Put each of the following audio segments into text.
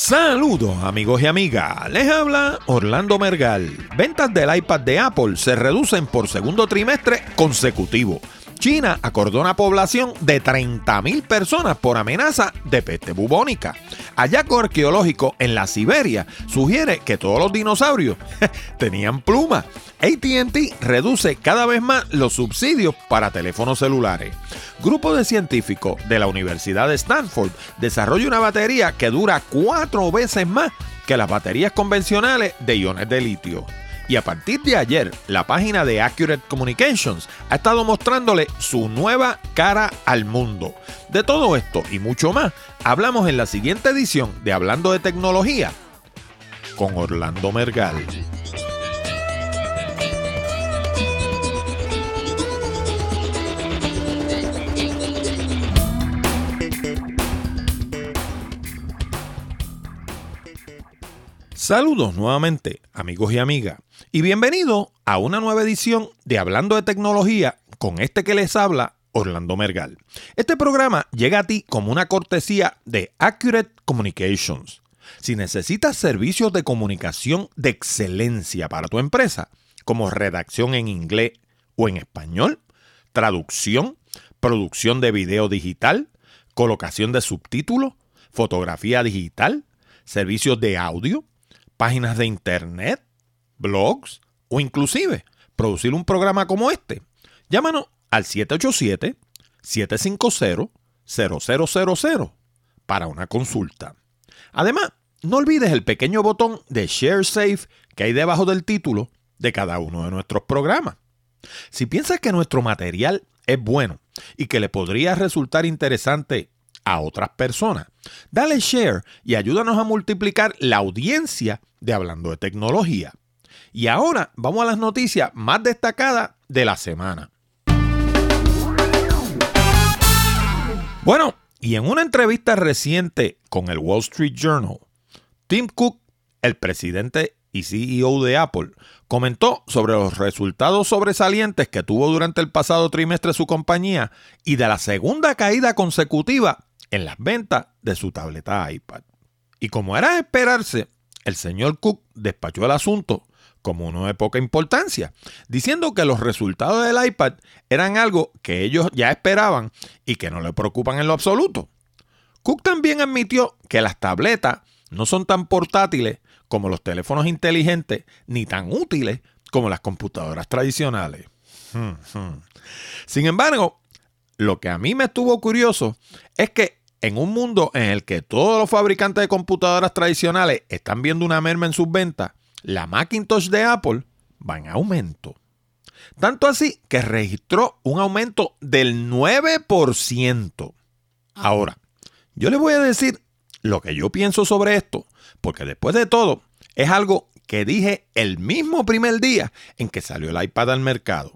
Saludos amigos y amigas, les habla Orlando Mergal. Ventas del iPad de Apple se reducen por segundo trimestre consecutivo. China acordona población de 30.000 personas por amenaza de peste bubónica. Hallazgo arqueológico en la Siberia sugiere que todos los dinosaurios tenían plumas. ATT reduce cada vez más los subsidios para teléfonos celulares. Grupo de científicos de la Universidad de Stanford desarrolla una batería que dura cuatro veces más que las baterías convencionales de iones de litio. Y a partir de ayer, la página de Accurate Communications ha estado mostrándole su nueva cara al mundo. De todo esto y mucho más, hablamos en la siguiente edición de Hablando de Tecnología con Orlando Mergal. Saludos nuevamente, amigos y amigas, y bienvenido a una nueva edición de Hablando de Tecnología con este que les habla, Orlando Mergal. Este programa llega a ti como una cortesía de Accurate Communications. Si necesitas servicios de comunicación de excelencia para tu empresa, como redacción en inglés o en español, traducción, producción de video digital, colocación de subtítulos, fotografía digital, servicios de audio, páginas de internet, blogs o inclusive producir un programa como este. Llámanos al 787-750-0000 para una consulta. Además, no olvides el pequeño botón de Share Safe que hay debajo del título de cada uno de nuestros programas. Si piensas que nuestro material es bueno y que le podría resultar interesante a otras personas. Dale share y ayúdanos a multiplicar la audiencia de Hablando de Tecnología. Y ahora vamos a las noticias más destacadas de la semana. Bueno, y en una entrevista reciente con el Wall Street Journal, Tim Cook, el presidente y CEO de Apple, comentó sobre los resultados sobresalientes que tuvo durante el pasado trimestre su compañía y de la segunda caída consecutiva en las ventas de su tableta iPad. Y como era de esperarse, el señor Cook despachó el asunto como uno de poca importancia, diciendo que los resultados del iPad eran algo que ellos ya esperaban y que no le preocupan en lo absoluto. Cook también admitió que las tabletas no son tan portátiles como los teléfonos inteligentes ni tan útiles como las computadoras tradicionales. Hmm, hmm. Sin embargo, lo que a mí me estuvo curioso es que en un mundo en el que todos los fabricantes de computadoras tradicionales están viendo una merma en sus ventas, la Macintosh de Apple va en aumento. Tanto así que registró un aumento del 9%. Ahora, yo les voy a decir lo que yo pienso sobre esto, porque después de todo, es algo que dije el mismo primer día en que salió el iPad al mercado.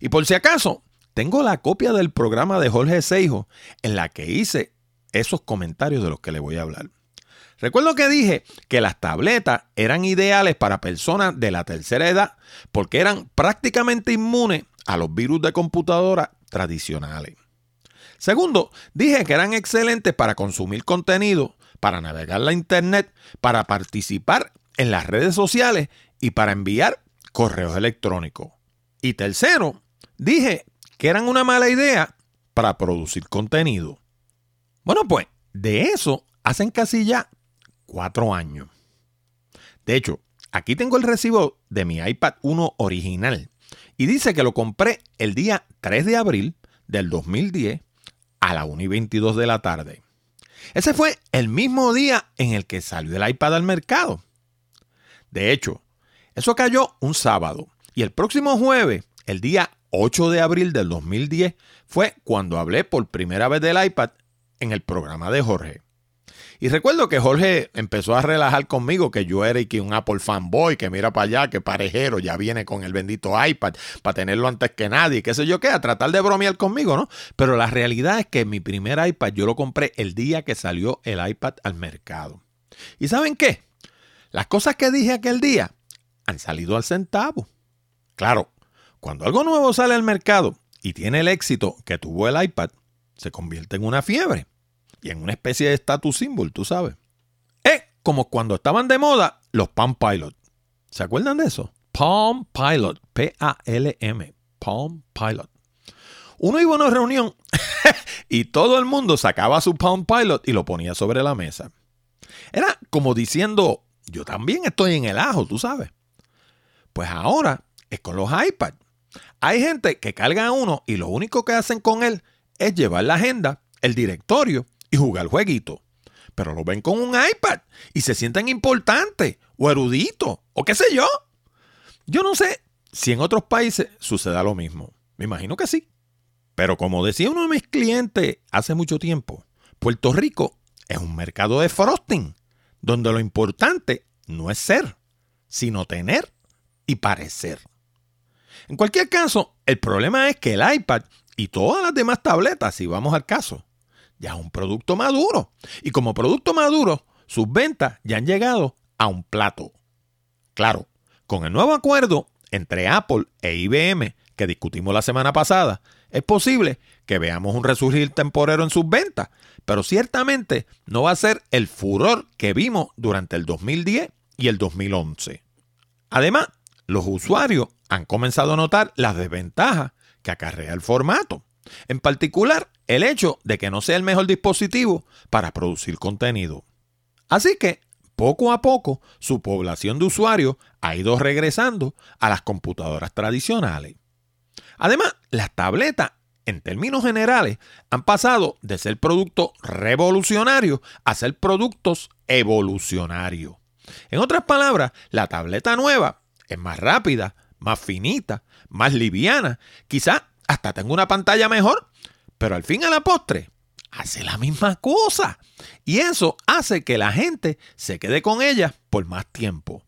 Y por si acaso, tengo la copia del programa de Jorge Seijo en la que hice esos comentarios de los que le voy a hablar. Recuerdo que dije que las tabletas eran ideales para personas de la tercera edad porque eran prácticamente inmunes a los virus de computadora tradicionales. Segundo, dije que eran excelentes para consumir contenido, para navegar la internet, para participar en las redes sociales y para enviar correos electrónicos. Y tercero, dije que eran una mala idea para producir contenido. Bueno, pues de eso hacen casi ya cuatro años. De hecho, aquí tengo el recibo de mi iPad 1 original y dice que lo compré el día 3 de abril del 2010 a la 1 y 22 de la tarde. Ese fue el mismo día en el que salió el iPad al mercado. De hecho, eso cayó un sábado y el próximo jueves, el día 8 de abril del 2010, fue cuando hablé por primera vez del iPad en el programa de Jorge. Y recuerdo que Jorge empezó a relajar conmigo que yo era y que un Apple fanboy, que mira para allá, que parejero, ya viene con el bendito iPad para tenerlo antes que nadie, qué sé yo qué, a tratar de bromear conmigo, ¿no? Pero la realidad es que mi primer iPad yo lo compré el día que salió el iPad al mercado. ¿Y saben qué? Las cosas que dije aquel día han salido al centavo. Claro, cuando algo nuevo sale al mercado y tiene el éxito que tuvo el iPad, se convierte en una fiebre y en una especie de status symbol, tú sabes. Eh, como cuando estaban de moda los Palm Pilot. ¿Se acuerdan de eso? Palm Pilot, P-A-L-M, Palm Pilot. Uno iba a una reunión y todo el mundo sacaba su Palm Pilot y lo ponía sobre la mesa. Era como diciendo, yo también estoy en el ajo, tú sabes. Pues ahora es con los iPads. Hay gente que carga uno y lo único que hacen con él es llevar la agenda, el directorio y jugar jueguito. Pero lo ven con un iPad y se sienten importantes o eruditos o qué sé yo. Yo no sé si en otros países suceda lo mismo. Me imagino que sí. Pero como decía uno de mis clientes hace mucho tiempo, Puerto Rico es un mercado de frosting, donde lo importante no es ser, sino tener y parecer. En cualquier caso, el problema es que el iPad y todas las demás tabletas, si vamos al caso, ya es un producto maduro. Y como producto maduro, sus ventas ya han llegado a un plato. Claro, con el nuevo acuerdo entre Apple e IBM que discutimos la semana pasada, es posible que veamos un resurgir temporero en sus ventas, pero ciertamente no va a ser el furor que vimos durante el 2010 y el 2011. Además, los usuarios han comenzado a notar las desventajas que acarrea el formato. En particular, el hecho de que no sea el mejor dispositivo para producir contenido. Así que, poco a poco, su población de usuarios ha ido regresando a las computadoras tradicionales. Además, las tabletas, en términos generales, han pasado de ser productos revolucionarios a ser productos evolucionarios. En otras palabras, la tableta nueva es más rápida, más finita, más liviana, quizá hasta tenga una pantalla mejor, pero al fin a la postre hace la misma cosa. Y eso hace que la gente se quede con ella por más tiempo.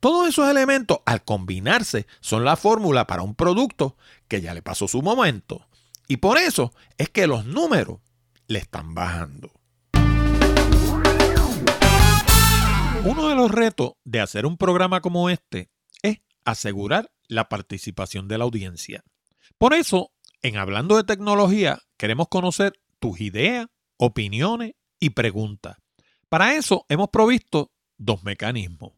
Todos esos elementos al combinarse son la fórmula para un producto que ya le pasó su momento. Y por eso es que los números le están bajando. Uno de los retos de hacer un programa como este es asegurar la participación de la audiencia. Por eso, en Hablando de Tecnología, queremos conocer tus ideas, opiniones y preguntas. Para eso hemos provisto dos mecanismos.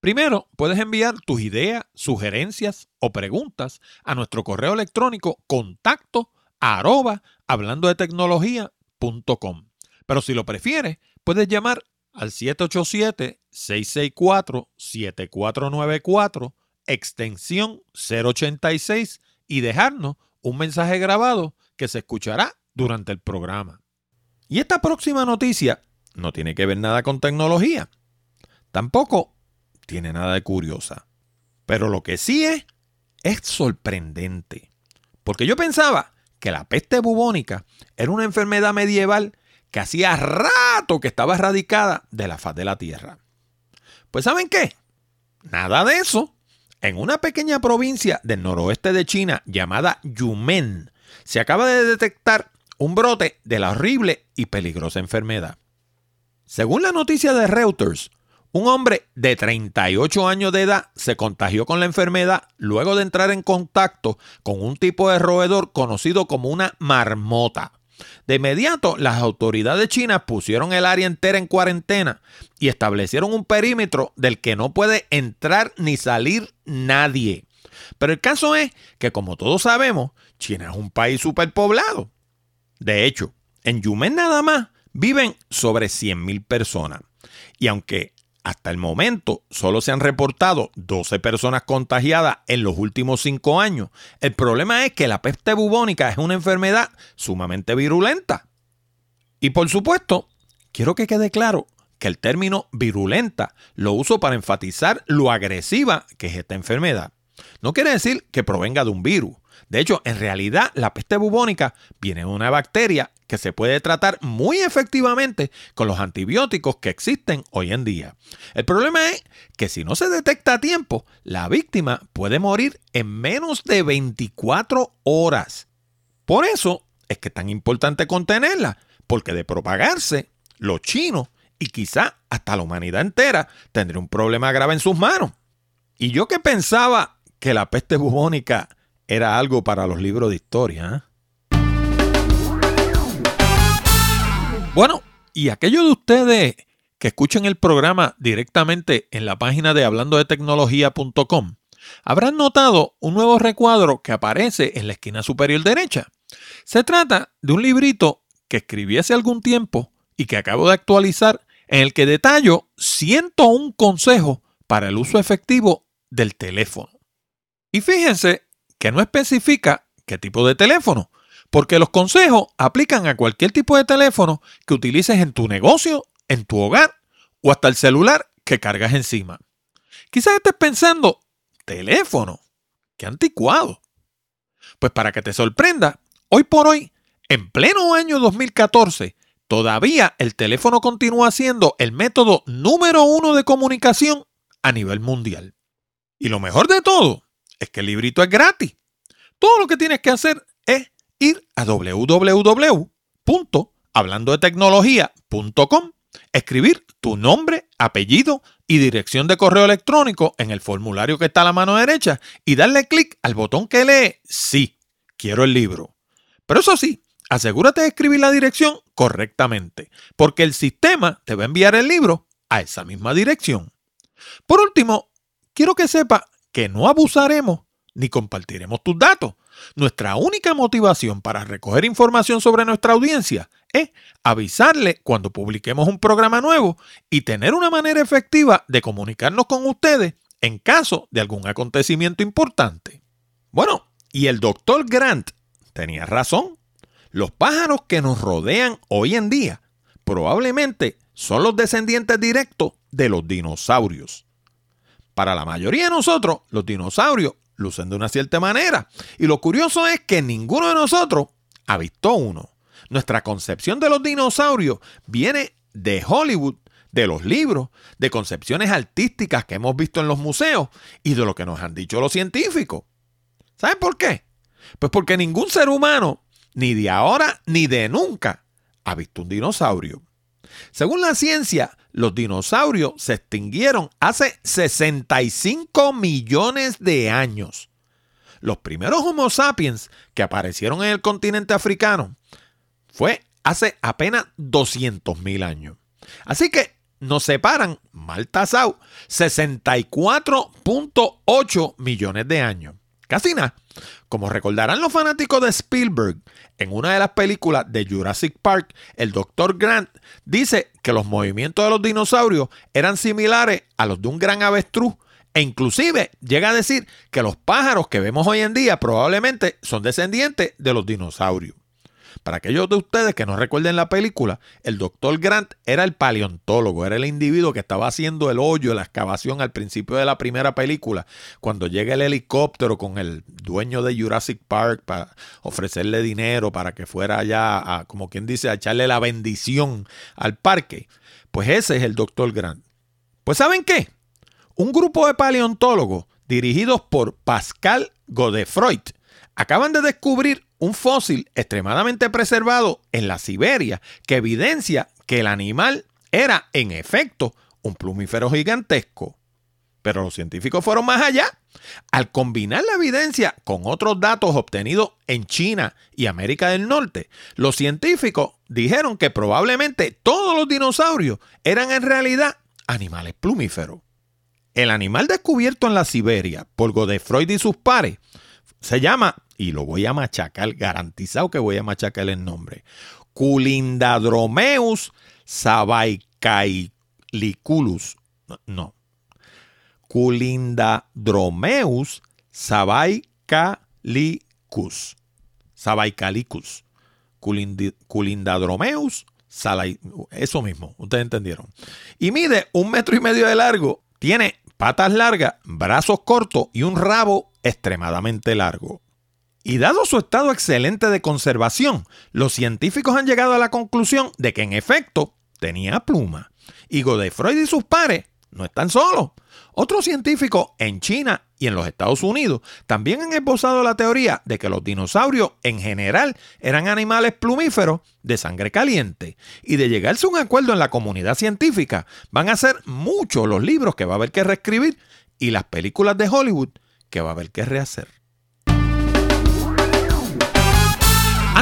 Primero, puedes enviar tus ideas, sugerencias o preguntas a nuestro correo electrónico contacto hablando de tecnología.com. Pero si lo prefieres, puedes llamar al 787-664-7494, extensión 086 y dejarnos un mensaje grabado que se escuchará durante el programa. Y esta próxima noticia no tiene que ver nada con tecnología. Tampoco tiene nada de curiosa. Pero lo que sí es, es sorprendente. Porque yo pensaba que la peste bubónica era una enfermedad medieval que hacía rato que estaba erradicada de la faz de la Tierra. Pues ¿saben qué? Nada de eso. En una pequeña provincia del noroeste de China llamada Yumen, se acaba de detectar un brote de la horrible y peligrosa enfermedad. Según la noticia de Reuters, un hombre de 38 años de edad se contagió con la enfermedad luego de entrar en contacto con un tipo de roedor conocido como una marmota. De inmediato, las autoridades chinas pusieron el área entera en cuarentena y establecieron un perímetro del que no puede entrar ni salir nadie. Pero el caso es que, como todos sabemos, China es un país superpoblado. De hecho, en Yumen nada más viven sobre 100.000 personas. Y aunque hasta el momento solo se han reportado 12 personas contagiadas en los últimos 5 años. El problema es que la peste bubónica es una enfermedad sumamente virulenta. Y por supuesto, quiero que quede claro que el término virulenta lo uso para enfatizar lo agresiva que es esta enfermedad. No quiere decir que provenga de un virus. De hecho, en realidad la peste bubónica viene de una bacteria que se puede tratar muy efectivamente con los antibióticos que existen hoy en día. El problema es que si no se detecta a tiempo, la víctima puede morir en menos de 24 horas. Por eso es que es tan importante contenerla, porque de propagarse, los chinos y quizá hasta la humanidad entera tendría un problema grave en sus manos. Y yo que pensaba que la peste bubónica era algo para los libros de historia. ¿eh? Bueno, y aquellos de ustedes que escuchen el programa directamente en la página de hablando de tecnología.com, habrán notado un nuevo recuadro que aparece en la esquina superior derecha. Se trata de un librito que escribí hace algún tiempo y que acabo de actualizar en el que detallo 101 consejos para el uso efectivo del teléfono. Y fíjense que no especifica qué tipo de teléfono, porque los consejos aplican a cualquier tipo de teléfono que utilices en tu negocio, en tu hogar o hasta el celular que cargas encima. Quizás estés pensando, teléfono, qué anticuado. Pues para que te sorprenda, hoy por hoy, en pleno año 2014, todavía el teléfono continúa siendo el método número uno de comunicación a nivel mundial. Y lo mejor de todo es que el librito es gratis. Todo lo que tienes que hacer ir a www.hablandodetecnología.com, escribir tu nombre, apellido y dirección de correo electrónico en el formulario que está a la mano derecha y darle clic al botón que lee Sí, quiero el libro. Pero eso sí, asegúrate de escribir la dirección correctamente, porque el sistema te va a enviar el libro a esa misma dirección. Por último, quiero que sepa que no abusaremos ni compartiremos tus datos. Nuestra única motivación para recoger información sobre nuestra audiencia es avisarle cuando publiquemos un programa nuevo y tener una manera efectiva de comunicarnos con ustedes en caso de algún acontecimiento importante. Bueno, y el doctor Grant tenía razón. Los pájaros que nos rodean hoy en día probablemente son los descendientes directos de los dinosaurios. Para la mayoría de nosotros, los dinosaurios lucen de una cierta manera. Y lo curioso es que ninguno de nosotros ha visto uno. Nuestra concepción de los dinosaurios viene de Hollywood, de los libros, de concepciones artísticas que hemos visto en los museos y de lo que nos han dicho los científicos. ¿Saben por qué? Pues porque ningún ser humano, ni de ahora ni de nunca, ha visto un dinosaurio. Según la ciencia, los dinosaurios se extinguieron hace 65 millones de años. Los primeros Homo sapiens que aparecieron en el continente africano fue hace apenas 200 mil años. Así que nos separan, mal tasado, 64.8 millones de años. Casi nada. Como recordarán los fanáticos de Spielberg, en una de las películas de Jurassic Park, el Dr. Grant dice que los movimientos de los dinosaurios eran similares a los de un gran avestruz e inclusive llega a decir que los pájaros que vemos hoy en día probablemente son descendientes de los dinosaurios. Para aquellos de ustedes que no recuerden la película, el doctor Grant era el paleontólogo, era el individuo que estaba haciendo el hoyo, la excavación al principio de la primera película, cuando llega el helicóptero con el dueño de Jurassic Park para ofrecerle dinero para que fuera allá, a, como quien dice, a echarle la bendición al parque. Pues ese es el doctor Grant. Pues ¿saben qué? Un grupo de paleontólogos dirigidos por Pascal Godefroy acaban de descubrir un fósil extremadamente preservado en la Siberia que evidencia que el animal era en efecto un plumífero gigantesco. Pero los científicos fueron más allá. Al combinar la evidencia con otros datos obtenidos en China y América del Norte, los científicos dijeron que probablemente todos los dinosaurios eran en realidad animales plumíferos. El animal descubierto en la Siberia por Godefroy y sus pares se llama y lo voy a machacar, garantizado que voy a machacar el nombre. Culindadromeus sabaicaliculus. No. Culindadromeus sabaicalicus. Sabaicalicus. Culindadromeus eso mismo, ustedes entendieron. Y mide un metro y medio de largo, tiene patas largas, brazos cortos y un rabo extremadamente largo. Y dado su estado excelente de conservación, los científicos han llegado a la conclusión de que en efecto tenía pluma. Y Godefroy y sus pares no están solos. Otros científicos en China y en los Estados Unidos también han esbozado la teoría de que los dinosaurios en general eran animales plumíferos de sangre caliente. Y de llegarse a un acuerdo en la comunidad científica, van a ser muchos los libros que va a haber que reescribir y las películas de Hollywood que va a haber que rehacer.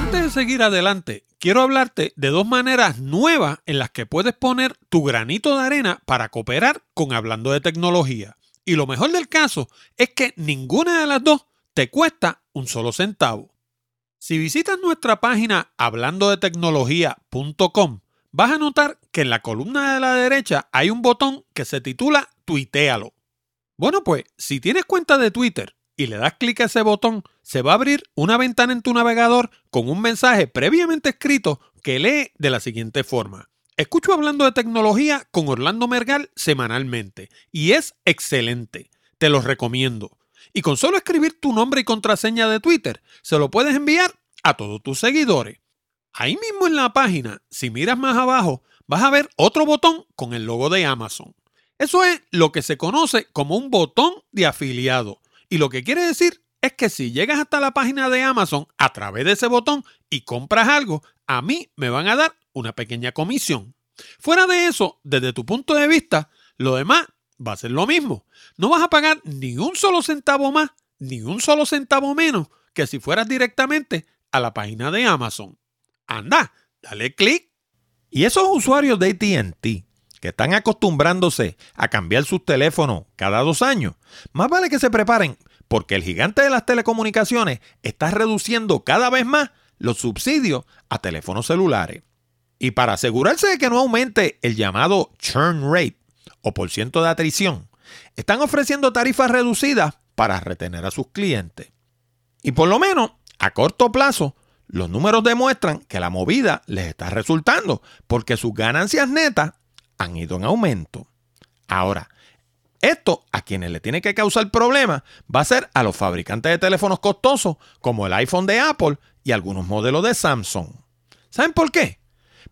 Antes de seguir adelante, quiero hablarte de dos maneras nuevas en las que puedes poner tu granito de arena para cooperar con Hablando de Tecnología. Y lo mejor del caso es que ninguna de las dos te cuesta un solo centavo. Si visitas nuestra página hablandodetecnología.com, vas a notar que en la columna de la derecha hay un botón que se titula Tuitealo. Bueno, pues si tienes cuenta de Twitter y le das clic a ese botón, se va a abrir una ventana en tu navegador con un mensaje previamente escrito que lee de la siguiente forma. Escucho hablando de tecnología con Orlando Mergal semanalmente y es excelente. Te lo recomiendo. Y con solo escribir tu nombre y contraseña de Twitter, se lo puedes enviar a todos tus seguidores. Ahí mismo en la página, si miras más abajo, vas a ver otro botón con el logo de Amazon. Eso es lo que se conoce como un botón de afiliado y lo que quiere decir es que si llegas hasta la página de Amazon a través de ese botón y compras algo, a mí me van a dar una pequeña comisión. Fuera de eso, desde tu punto de vista, lo demás va a ser lo mismo. No vas a pagar ni un solo centavo más, ni un solo centavo menos que si fueras directamente a la página de Amazon. Anda, dale clic. Y esos usuarios de ATT que están acostumbrándose a cambiar sus teléfonos cada dos años, más vale que se preparen porque el gigante de las telecomunicaciones está reduciendo cada vez más los subsidios a teléfonos celulares. Y para asegurarse de que no aumente el llamado churn rate o por ciento de atrición, están ofreciendo tarifas reducidas para retener a sus clientes. Y por lo menos, a corto plazo, los números demuestran que la movida les está resultando porque sus ganancias netas han ido en aumento. Ahora, esto a quienes le tiene que causar problemas va a ser a los fabricantes de teléfonos costosos como el iPhone de Apple y algunos modelos de Samsung. ¿Saben por qué?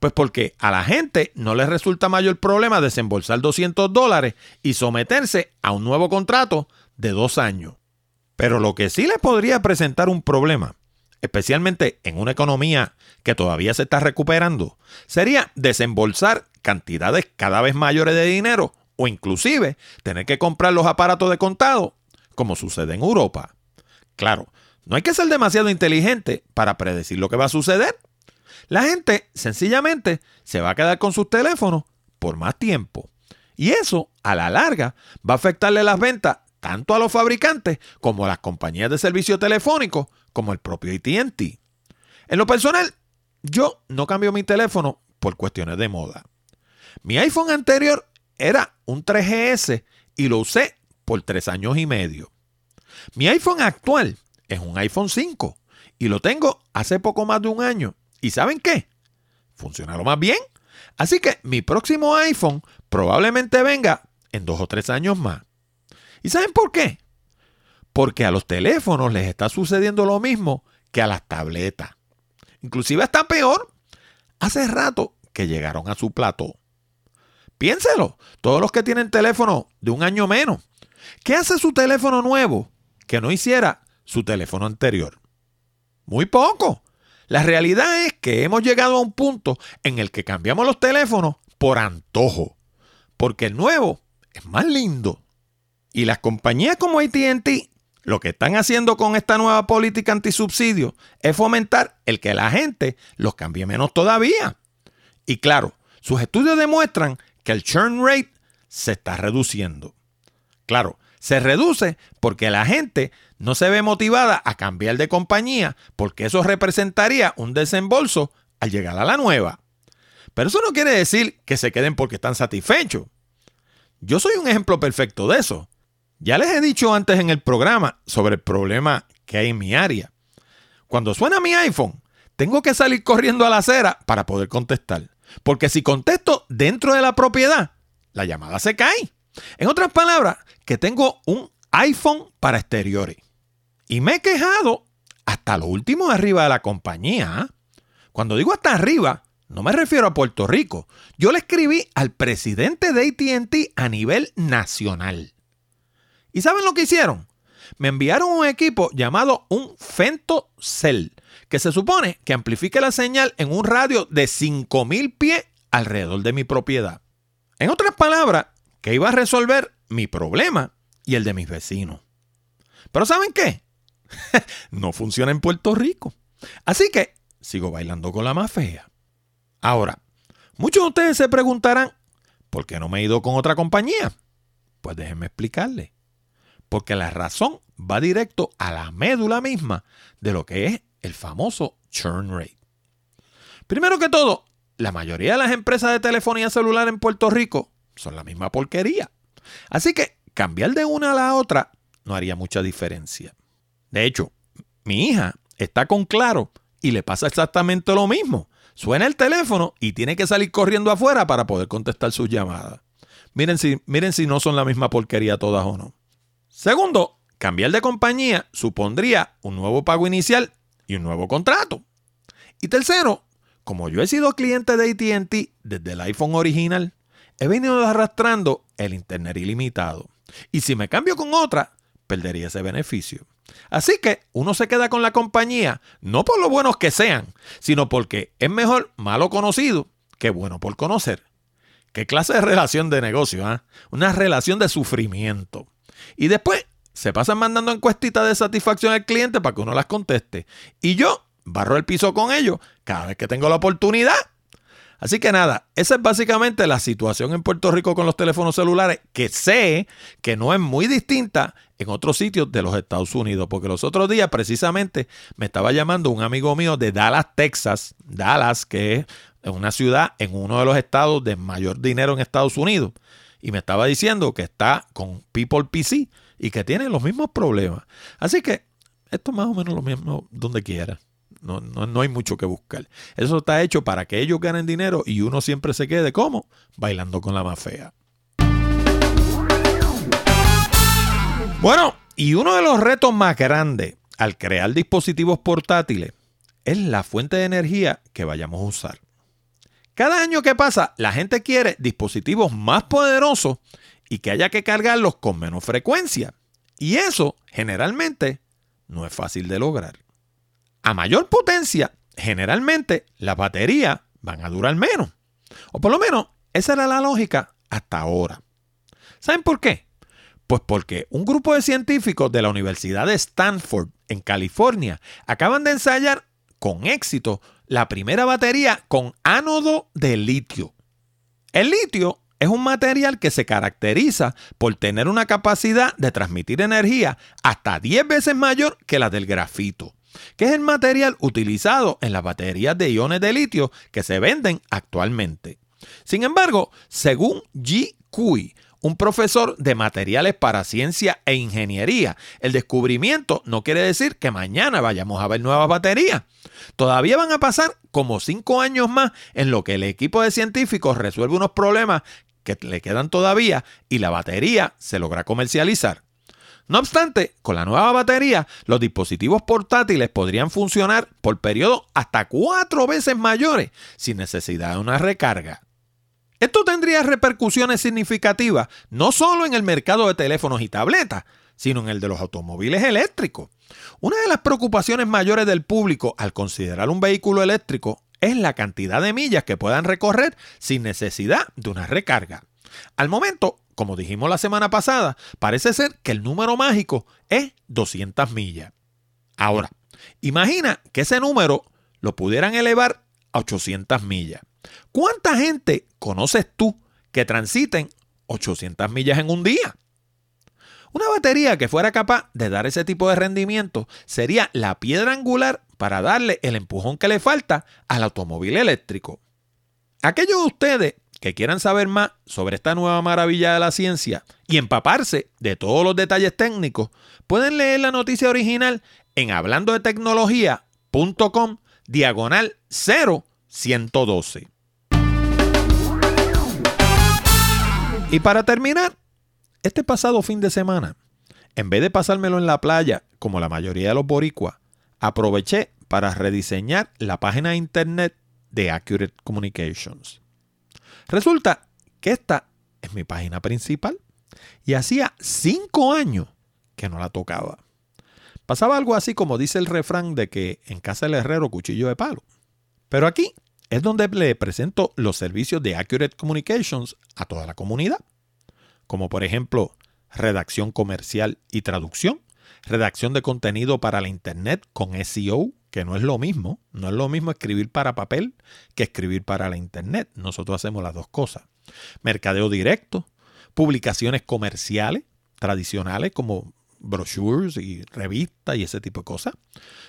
Pues porque a la gente no les resulta mayor problema desembolsar 200 dólares y someterse a un nuevo contrato de dos años. Pero lo que sí le podría presentar un problema, especialmente en una economía que todavía se está recuperando, sería desembolsar cantidades cada vez mayores de dinero o inclusive tener que comprar los aparatos de contado, como sucede en Europa. Claro, no hay que ser demasiado inteligente para predecir lo que va a suceder. La gente sencillamente se va a quedar con sus teléfonos por más tiempo. Y eso, a la larga, va a afectarle las ventas tanto a los fabricantes como a las compañías de servicio telefónico, como el propio ATT. En lo personal, yo no cambio mi teléfono por cuestiones de moda. Mi iPhone anterior era un 3GS y lo usé por tres años y medio. Mi iPhone actual es un iPhone 5 y lo tengo hace poco más de un año. ¿Y saben qué? Funciona lo más bien. Así que mi próximo iPhone probablemente venga en dos o tres años más. ¿Y saben por qué? Porque a los teléfonos les está sucediendo lo mismo que a las tabletas. Inclusive está peor. Hace rato que llegaron a su plato. Piénselo, todos los que tienen teléfono de un año menos. ¿Qué hace su teléfono nuevo que no hiciera su teléfono anterior? Muy poco. La realidad es que hemos llegado a un punto en el que cambiamos los teléfonos por antojo, porque el nuevo es más lindo. Y las compañías como ATT lo que están haciendo con esta nueva política antisubsidio es fomentar el que la gente los cambie menos todavía. Y claro, sus estudios demuestran que el churn rate se está reduciendo. Claro, se reduce porque la gente no se ve motivada a cambiar de compañía porque eso representaría un desembolso al llegar a la nueva. Pero eso no quiere decir que se queden porque están satisfechos. Yo soy un ejemplo perfecto de eso. Ya les he dicho antes en el programa sobre el problema que hay en mi área. Cuando suena mi iPhone, tengo que salir corriendo a la acera para poder contestar. Porque si contesto dentro de la propiedad, la llamada se cae. En otras palabras, que tengo un iPhone para exteriores. Y me he quejado hasta lo último arriba de la compañía. Cuando digo hasta arriba, no me refiero a Puerto Rico. Yo le escribí al presidente de ATT a nivel nacional. ¿Y saben lo que hicieron? Me enviaron un equipo llamado un FentoCell que se supone que amplifique la señal en un radio de 5000 pies alrededor de mi propiedad. En otras palabras, que iba a resolver mi problema y el de mis vecinos. Pero ¿saben qué? no funciona en Puerto Rico. Así que, sigo bailando con la más fea. Ahora, muchos de ustedes se preguntarán, ¿por qué no me he ido con otra compañía? Pues déjenme explicarle. Porque la razón va directo a la médula misma de lo que es el famoso churn rate. Primero que todo, la mayoría de las empresas de telefonía celular en Puerto Rico son la misma porquería. Así que cambiar de una a la otra no haría mucha diferencia. De hecho, mi hija está con Claro y le pasa exactamente lo mismo. Suena el teléfono y tiene que salir corriendo afuera para poder contestar sus llamadas. Miren si, miren si no son la misma porquería todas o no. Segundo, cambiar de compañía supondría un nuevo pago inicial y un nuevo contrato. Y tercero, como yo he sido cliente de ATT desde el iPhone original, he venido arrastrando el Internet ilimitado. Y si me cambio con otra, perdería ese beneficio. Así que uno se queda con la compañía, no por lo buenos que sean, sino porque es mejor malo conocido que bueno por conocer. ¿Qué clase de relación de negocio? ah? Una relación de sufrimiento. Y después se pasan mandando encuestitas de satisfacción al cliente para que uno las conteste. Y yo barro el piso con ellos cada vez que tengo la oportunidad. Así que nada, esa es básicamente la situación en Puerto Rico con los teléfonos celulares, que sé que no es muy distinta en otros sitios de los Estados Unidos, porque los otros días precisamente me estaba llamando un amigo mío de Dallas, Texas, Dallas, que es una ciudad en uno de los estados de mayor dinero en Estados Unidos, y me estaba diciendo que está con People PC y que tiene los mismos problemas. Así que esto es más o menos lo mismo donde quiera. No, no, no, hay mucho que buscar. Eso está hecho para que ellos ganen dinero y uno siempre se quede como bailando con la más fea. Bueno, y uno de los retos más grandes al crear dispositivos portátiles es la fuente de energía que vayamos a usar. Cada año que pasa, la gente quiere dispositivos más poderosos y que haya que cargarlos con menos frecuencia. Y eso generalmente no es fácil de lograr. A mayor potencia, generalmente las baterías van a durar menos. O por lo menos esa era la lógica hasta ahora. ¿Saben por qué? Pues porque un grupo de científicos de la Universidad de Stanford en California acaban de ensayar con éxito la primera batería con ánodo de litio. El litio es un material que se caracteriza por tener una capacidad de transmitir energía hasta 10 veces mayor que la del grafito, que es el material utilizado en las baterías de iones de litio que se venden actualmente. Sin embargo, según G. Cui, un profesor de materiales para ciencia e ingeniería. El descubrimiento no quiere decir que mañana vayamos a ver nuevas baterías. Todavía van a pasar como cinco años más en lo que el equipo de científicos resuelve unos problemas que le quedan todavía y la batería se logra comercializar. No obstante, con la nueva batería, los dispositivos portátiles podrían funcionar por periodos hasta cuatro veces mayores sin necesidad de una recarga. Esto tendría repercusiones significativas no solo en el mercado de teléfonos y tabletas, sino en el de los automóviles eléctricos. Una de las preocupaciones mayores del público al considerar un vehículo eléctrico es la cantidad de millas que puedan recorrer sin necesidad de una recarga. Al momento, como dijimos la semana pasada, parece ser que el número mágico es 200 millas. Ahora, imagina que ese número lo pudieran elevar a 800 millas. ¿Cuánta gente conoces tú que transiten 800 millas en un día? Una batería que fuera capaz de dar ese tipo de rendimiento sería la piedra angular para darle el empujón que le falta al automóvil eléctrico. Aquellos de ustedes que quieran saber más sobre esta nueva maravilla de la ciencia y empaparse de todos los detalles técnicos, pueden leer la noticia original en hablando de tecnología.com diagonal 0112. Y para terminar, este pasado fin de semana, en vez de pasármelo en la playa, como la mayoría de los boricuas, aproveché para rediseñar la página de internet de Accurate Communications. Resulta que esta es mi página principal y hacía cinco años que no la tocaba. Pasaba algo así como dice el refrán de que en casa del herrero cuchillo de palo. Pero aquí es donde le presento los servicios de Accurate Communications a toda la comunidad, como por ejemplo redacción comercial y traducción, redacción de contenido para la Internet con SEO, que no es lo mismo. No es lo mismo escribir para papel que escribir para la internet. Nosotros hacemos las dos cosas. Mercadeo directo, publicaciones comerciales tradicionales como brochures y revistas y ese tipo de cosas.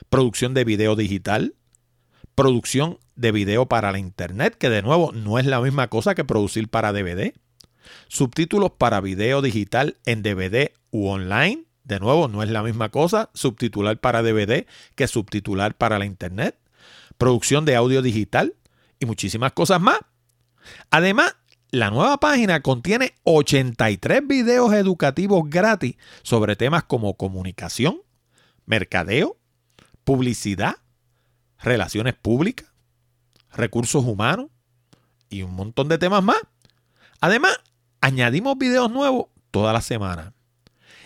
Producción de video digital. Producción de video para la internet, que de nuevo no es la misma cosa que producir para DVD. Subtítulos para video digital en DVD u online. De nuevo, no es la misma cosa subtitular para DVD que subtitular para la internet. Producción de audio digital y muchísimas cosas más. Además, la nueva página contiene 83 videos educativos gratis sobre temas como comunicación, mercadeo, publicidad, relaciones públicas, recursos humanos y un montón de temas más. Además, añadimos videos nuevos toda la semana.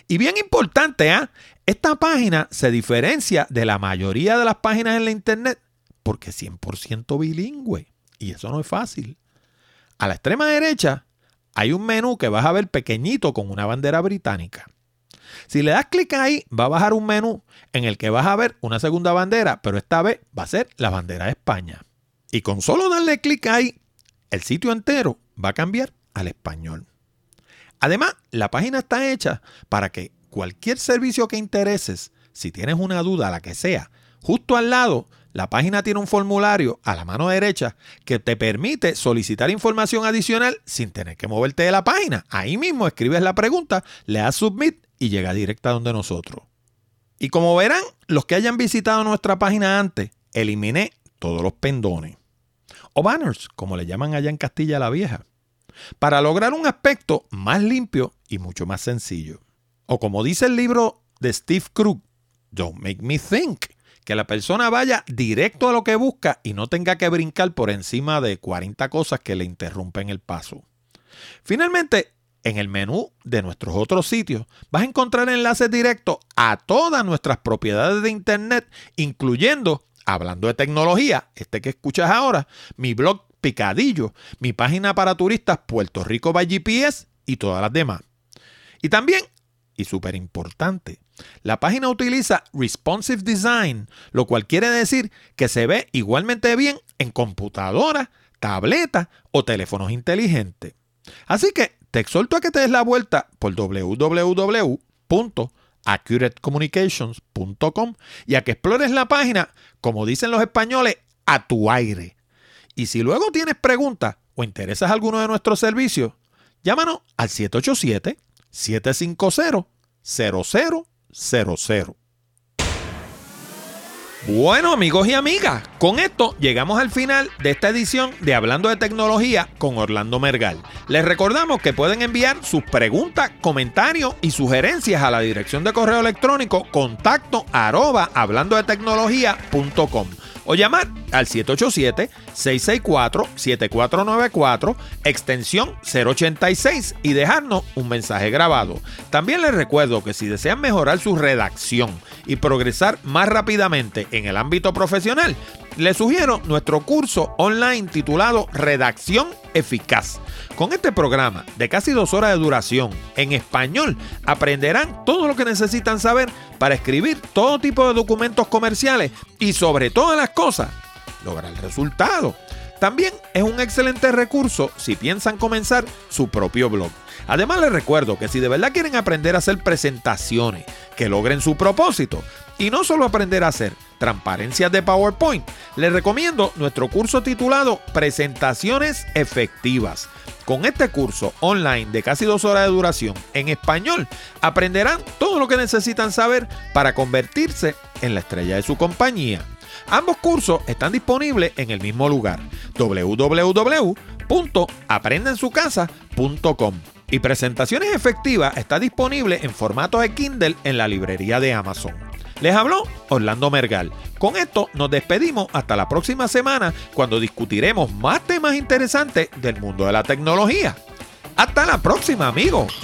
Y bien importante, ¿ah? esta página se diferencia de la mayoría de las páginas en la internet porque es 100% bilingüe. Y eso no es fácil. A la extrema derecha hay un menú que vas a ver pequeñito con una bandera británica. Si le das clic ahí, va a bajar un menú en el que vas a ver una segunda bandera, pero esta vez va a ser la bandera de España. Y con solo darle clic ahí, el sitio entero va a cambiar al español. Además, la página está hecha para que cualquier servicio que intereses, si tienes una duda, la que sea, justo al lado la página tiene un formulario a la mano derecha que te permite solicitar información adicional sin tener que moverte de la página. Ahí mismo escribes la pregunta, le das submit y llega directa donde nosotros. Y como verán, los que hayan visitado nuestra página antes, eliminé todos los pendones. O banners, como le llaman allá en Castilla la Vieja. Para lograr un aspecto más limpio y mucho más sencillo. O como dice el libro de Steve Krug, Don't Make Me Think que la persona vaya directo a lo que busca y no tenga que brincar por encima de 40 cosas que le interrumpen el paso. Finalmente, en el menú de nuestros otros sitios vas a encontrar enlaces directos a todas nuestras propiedades de Internet, incluyendo, hablando de tecnología, este que escuchas ahora, mi blog Picadillo, mi página para turistas Puerto Rico by GPS y todas las demás. Y también, y súper importante, la página utiliza responsive design, lo cual quiere decir que se ve igualmente bien en computadoras, tabletas o teléfonos inteligentes. Así que te exhorto a que te des la vuelta por www.accuratecommunications.com y a que explores la página, como dicen los españoles, a tu aire. Y si luego tienes preguntas o interesas alguno de nuestros servicios, llámanos al 787 750 00 00. Bueno amigos y amigas, con esto llegamos al final de esta edición de Hablando de Tecnología con Orlando Mergal. Les recordamos que pueden enviar sus preguntas, comentarios y sugerencias a la dirección de correo electrónico contacto arroba hablando de tecnología.com o llamar al 787-664-7494, extensión 086 y dejarnos un mensaje grabado. También les recuerdo que si desean mejorar su redacción y progresar más rápidamente en el ámbito profesional, les sugiero nuestro curso online titulado Redacción Eficaz. Con este programa de casi dos horas de duración en español, aprenderán todo lo que necesitan saber para escribir todo tipo de documentos comerciales y sobre todas las cosas, lograr el resultado. También es un excelente recurso si piensan comenzar su propio blog. Además les recuerdo que si de verdad quieren aprender a hacer presentaciones que logren su propósito y no solo aprender a hacer transparencias de PowerPoint, les recomiendo nuestro curso titulado Presentaciones Efectivas. Con este curso online de casi dos horas de duración en español, aprenderán todo lo que necesitan saber para convertirse en la estrella de su compañía. Ambos cursos están disponibles en el mismo lugar, www.aprendensucasa.com. Y Presentaciones Efectivas está disponible en formato de Kindle en la librería de Amazon. Les habló Orlando Mergal. Con esto nos despedimos hasta la próxima semana cuando discutiremos más temas interesantes del mundo de la tecnología. Hasta la próxima amigos.